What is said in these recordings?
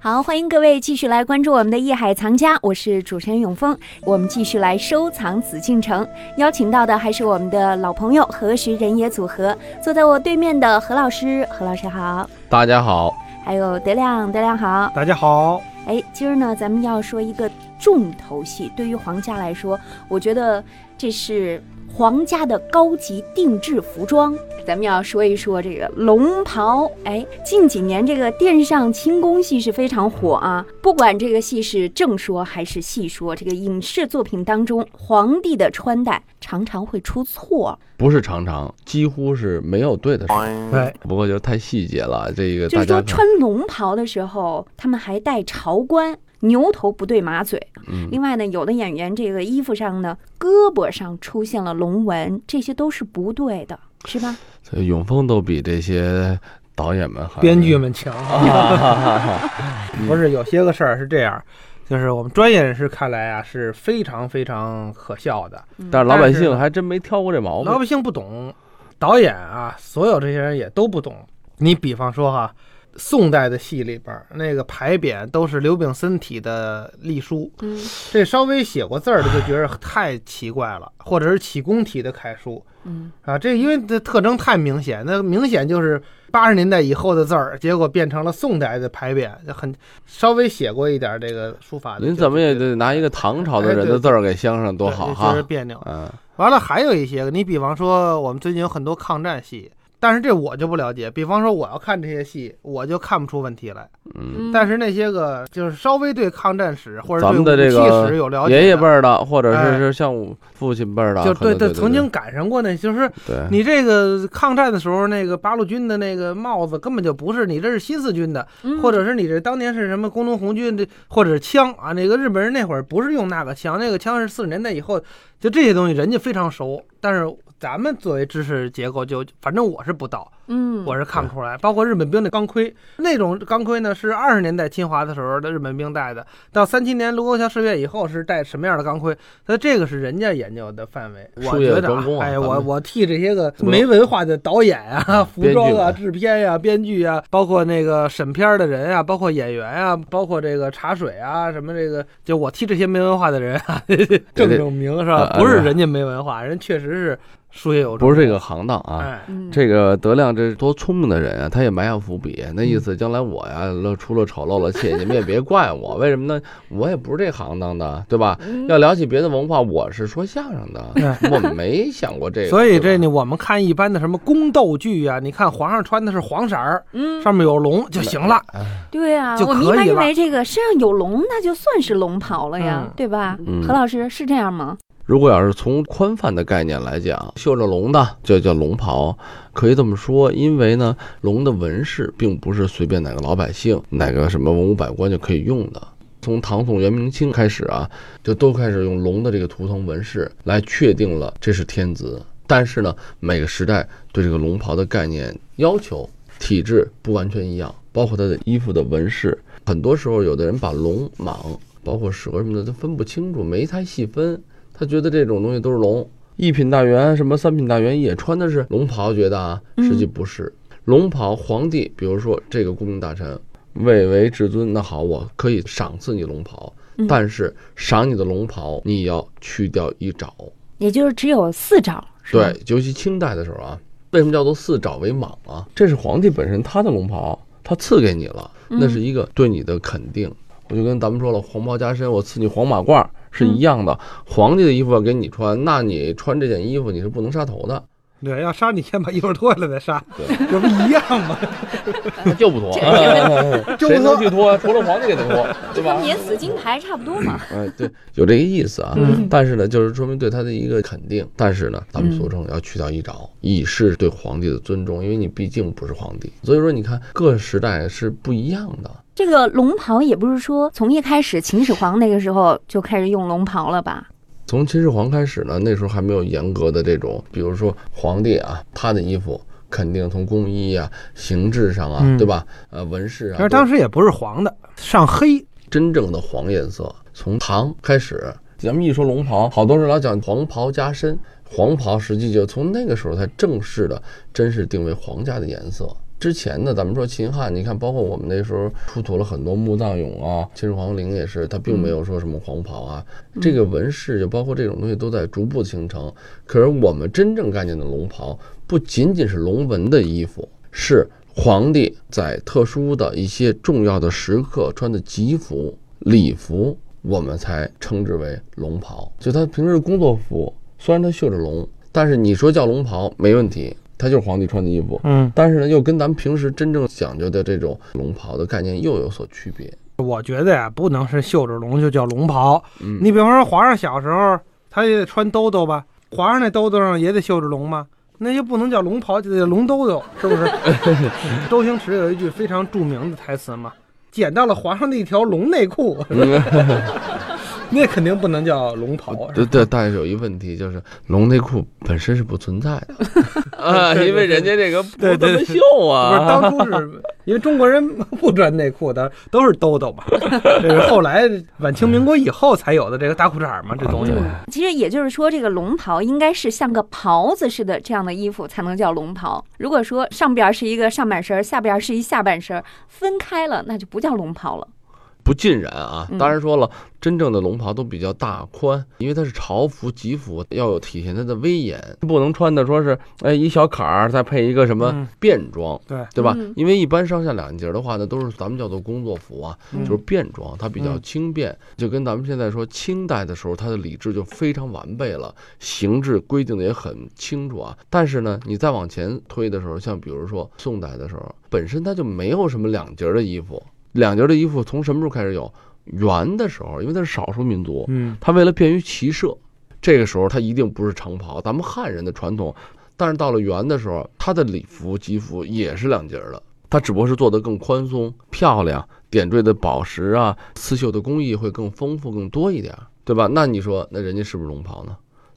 好，欢迎各位继续来关注我们的《艺海藏家》，我是主持人永峰。我们继续来收藏紫禁城，邀请到的还是我们的老朋友何时人也组合。坐在我对面的何老师，何老师好。大家好。还有德亮，德亮好。大家好。哎，今儿呢，咱们要说一个重头戏，对于皇家来说，我觉得这是。皇家的高级定制服装，咱们要说一说这个龙袍。哎，近几年这个殿上清宫戏是非常火啊。不管这个戏是正说还是戏说，这个影视作品当中，皇帝的穿戴常常会出错。不是常常，几乎是没有对的。对，不过就太细节了。这个就是说穿龙袍的时候，他们还戴朝冠。牛头不对马嘴。另外呢，有的演员这个衣服上呢，胳膊上出现了龙纹，这些都是不对的，是吧？所以永丰都比这些导演们、编剧们强。不是有些个事儿是这样，就是我们专业人士看来啊，是非常非常可笑的。但是老百姓还真没挑过这毛病。老百姓不懂，导演啊，所有这些人也都不懂。你比方说哈。宋代的戏里边，那个牌匾都是刘炳森体的隶书，嗯，这稍微写过字儿的就觉得太奇怪了，或者是启功体的楷书，嗯啊，这因为这特征太明显，那明显就是八十年代以后的字儿，结果变成了宋代的牌匾，很稍微写过一点这个书法。您怎么也得拿一个唐朝的人的字儿给镶上，多好哈！别扭。嗯，完了还有一些个，你比方说我们最近有很多抗战戏。但是这我就不了解，比方说我要看这些戏，我就看不出问题来。嗯，但是那些个就是稍微对抗战史或者对武器史有了解，爷爷辈儿的，或者是是像父亲辈儿的，就对对，曾经赶上过那，就是你这个抗战的时候，那个八路军的那个帽子根本就不是你这是新四军的，或者是你这当年是什么工农红军的，或者是枪啊，那个日本人那会儿不是用那个枪，那个枪是四十年代以后，就这些东西人家非常熟，但是。咱们作为知识结构，就反正我是不到，嗯，我是看不出来。包括日本兵的钢盔，那种钢盔呢，是二十年代侵华的时候的日本兵戴的。到三七年卢沟桥事变以后，是戴什么样的钢盔？那这个是人家研究的范围。我觉得，哎，我我替这些个没文化的导演啊、服装啊、制片呀、编剧啊，包括那个审片的人啊，包括演员啊，包括这个茶水啊，什么这个，就我替这些没文化的人啊正正名是吧？不是人家没文化，人确实是。术业有专，不是这个行当啊。哎这个德亮这多聪明的人啊，他也埋下伏笔，那意思将来我呀露出了丑露了怯，你们也别怪我。为什么呢？我也不是这行当的，对吧？要聊起别的文化，我是说相声的，我没想过这个。所以这呢，我们看一般的什么宫斗剧啊，你看皇上穿的是黄色儿，嗯，上面有龙就行了。对啊，我们一般认为这个身上有龙，那就算是龙袍了呀，对吧？何老师是这样吗？如果要是从宽泛的概念来讲，绣着龙的就叫龙袍，可以这么说，因为呢，龙的纹饰并不是随便哪个老百姓、哪个什么文武百官就可以用的。从唐宋元明清开始啊，就都开始用龙的这个图腾纹饰来确定了这是天子。但是呢，每个时代对这个龙袍的概念要求、体制不完全一样，包括它的衣服的纹饰，很多时候有的人把龙蟒、包括蛇什么的都分不清楚，没太细分。他觉得这种东西都是龙，一品大员什么三品大员也穿的是龙袍，觉得啊，实际不是龙袍。皇帝，比如说这个顾命大臣，位为至尊，那好，我可以赏赐你龙袍，但是赏你的龙袍，你要去掉一爪，也就是只有四爪。对，尤其清代的时候啊，为什么叫做四爪为蟒啊？这是皇帝本身他的龙袍，他赐给你了，那是一个对你的肯定。我就跟咱们说了，黄袍加身，我赐你黄马褂。是一样的，皇帝的衣服要给你穿，那你穿这件衣服你是不能杀头的。对，要杀你先把衣服脱下来再杀，这不一样吗？就不脱，谁能去脱？除了皇帝给他脱，对吧？免死金牌差不多嘛。哎，对，有这个意思啊。但是呢，就是说明对他的一个肯定。但是呢，咱们俗称要去掉一爪，以示对皇帝的尊重，因为你毕竟不是皇帝。所以说，你看各时代是不一样的。这个龙袍也不是说从一开始秦始皇那个时候就开始用龙袍了吧？从秦始皇开始呢，那时候还没有严格的这种，比如说皇帝啊，他的衣服肯定从工艺啊、形制上啊，对吧？呃，纹饰啊。但是当时也不是黄的，上黑，真正的黄颜色。从唐开始，咱们一说龙袍，好多人老讲黄袍加身，黄袍实际就从那个时候才正式的，真是定为皇家的颜色。之前呢咱们说秦汉，你看，包括我们那时候出土了很多墓葬俑啊，秦始皇陵也是，它并没有说什么黄袍啊，这个纹饰就包括这种东西都在逐步的形成。可是我们真正概念的龙袍，不仅仅是龙纹的衣服，是皇帝在特殊的一些重要的时刻穿的吉服、礼服，我们才称之为龙袍。就他平时工作服，虽然他绣着龙。但是你说叫龙袍没问题，它就是皇帝穿的衣服。嗯，但是呢，又跟咱们平时真正讲究的这种龙袍的概念又有所区别。我觉得呀，不能是绣着龙就叫龙袍。嗯，你比方说皇上小时候他也得穿兜兜吧，皇上那兜兜上也得绣着龙吗？那就不能叫龙袍，就得龙兜兜，是不是？周星驰有一句非常著名的台词嘛，捡到了皇上的一条龙内裤。那肯定不能叫龙袍。对对，但是有一问题，就是龙内裤本身是不存在的 啊，因为人家这个不怎么绣啊。不是当初是因为中国人不穿内裤的，都是兜兜嘛。这是后来晚清民国以后才有的这个大裤衩嘛，这东西。其实也就是说，这个龙袍应该是像个袍子似的这样的衣服才能叫龙袍。如果说上边是一个上半身，下边是一下半身，分开了，那就不叫龙袍了。不尽然啊，当然说了，真正的龙袍都比较大宽，因为它是朝服、吉服，要有体现它的威严，不能穿的说是哎一小坎儿再配一个什么便装，对对吧？因为一般上下两节的话呢，都是咱们叫做工作服啊，就是便装，它比较轻便，就跟咱们现在说清代的时候，它的礼制就非常完备了，形制规定的也很清楚啊。但是呢，你再往前推的时候，像比如说宋代的时候，本身它就没有什么两节的衣服。两截的衣服从什么时候开始有？元的时候，因为它是少数民族，嗯，他为了便于骑射，这个时候他一定不是长袍。咱们汉人的传统，但是到了元的时候，他的礼服、吉服也是两截的，它只不过是做得更宽松、漂亮，点缀的宝石啊、刺绣的工艺会更丰富、更多一点，对吧？那你说，那人家是不是龙袍呢？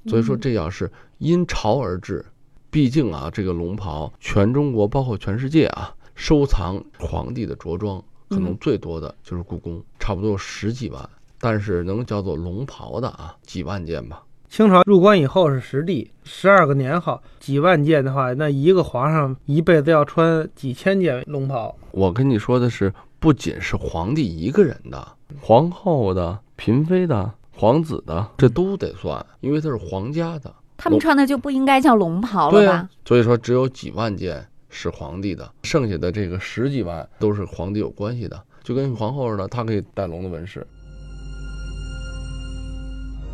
所以说，这要是因朝而制，毕竟啊，这个龙袍全中国包括全世界啊，收藏皇帝的着装。可能最多的就是故宫，差不多有十几万，但是能叫做龙袍的啊，几万件吧。清朝入关以后是实地，十二个年号，几万件的话，那一个皇上一辈子要穿几千件龙袍。我跟你说的是，不仅是皇帝一个人的，皇后的、嫔妃的、皇子的，这都得算，因为他是皇家的。他们穿的就不应该叫龙袍了吧？所以说只有几万件。是皇帝的，剩下的这个十几万都是皇帝有关系的，就跟皇后似的，她可以戴龙的纹饰。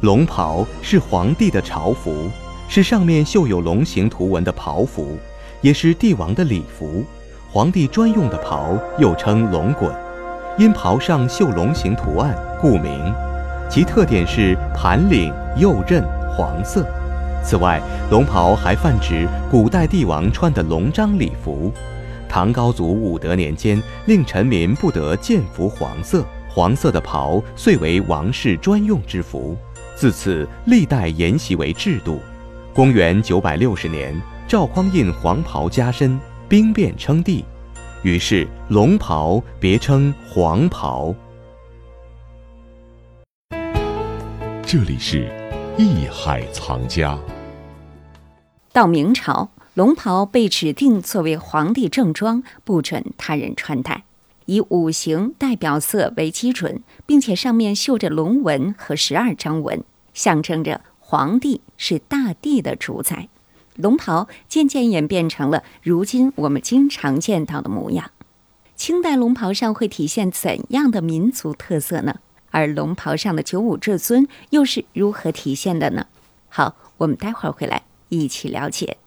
龙袍是皇帝的朝服，是上面绣有龙形图文的袍服，也是帝王的礼服。皇帝专用的袍又称龙衮，因袍上绣龙形图案，故名。其特点是盘领、右衽，黄色。此外，龙袍还泛指古代帝王穿的龙章礼服。唐高祖武德年间，令臣民不得见服黄色，黄色的袍遂为王室专用之服。自此，历代沿袭为制度。公元九百六十年，赵匡胤黄袍加身，兵变称帝，于是龙袍别称黄袍。这里是艺海藏家。到明朝，龙袍被指定作为皇帝正装，不准他人穿戴，以五行代表色为基准，并且上面绣着龙纹和十二章纹，象征着皇帝是大地的主宰。龙袍渐渐演变成了如今我们经常见到的模样。清代龙袍上会体现怎样的民族特色呢？而龙袍上的九五至尊又是如何体现的呢？好，我们待会儿回来。一起了解。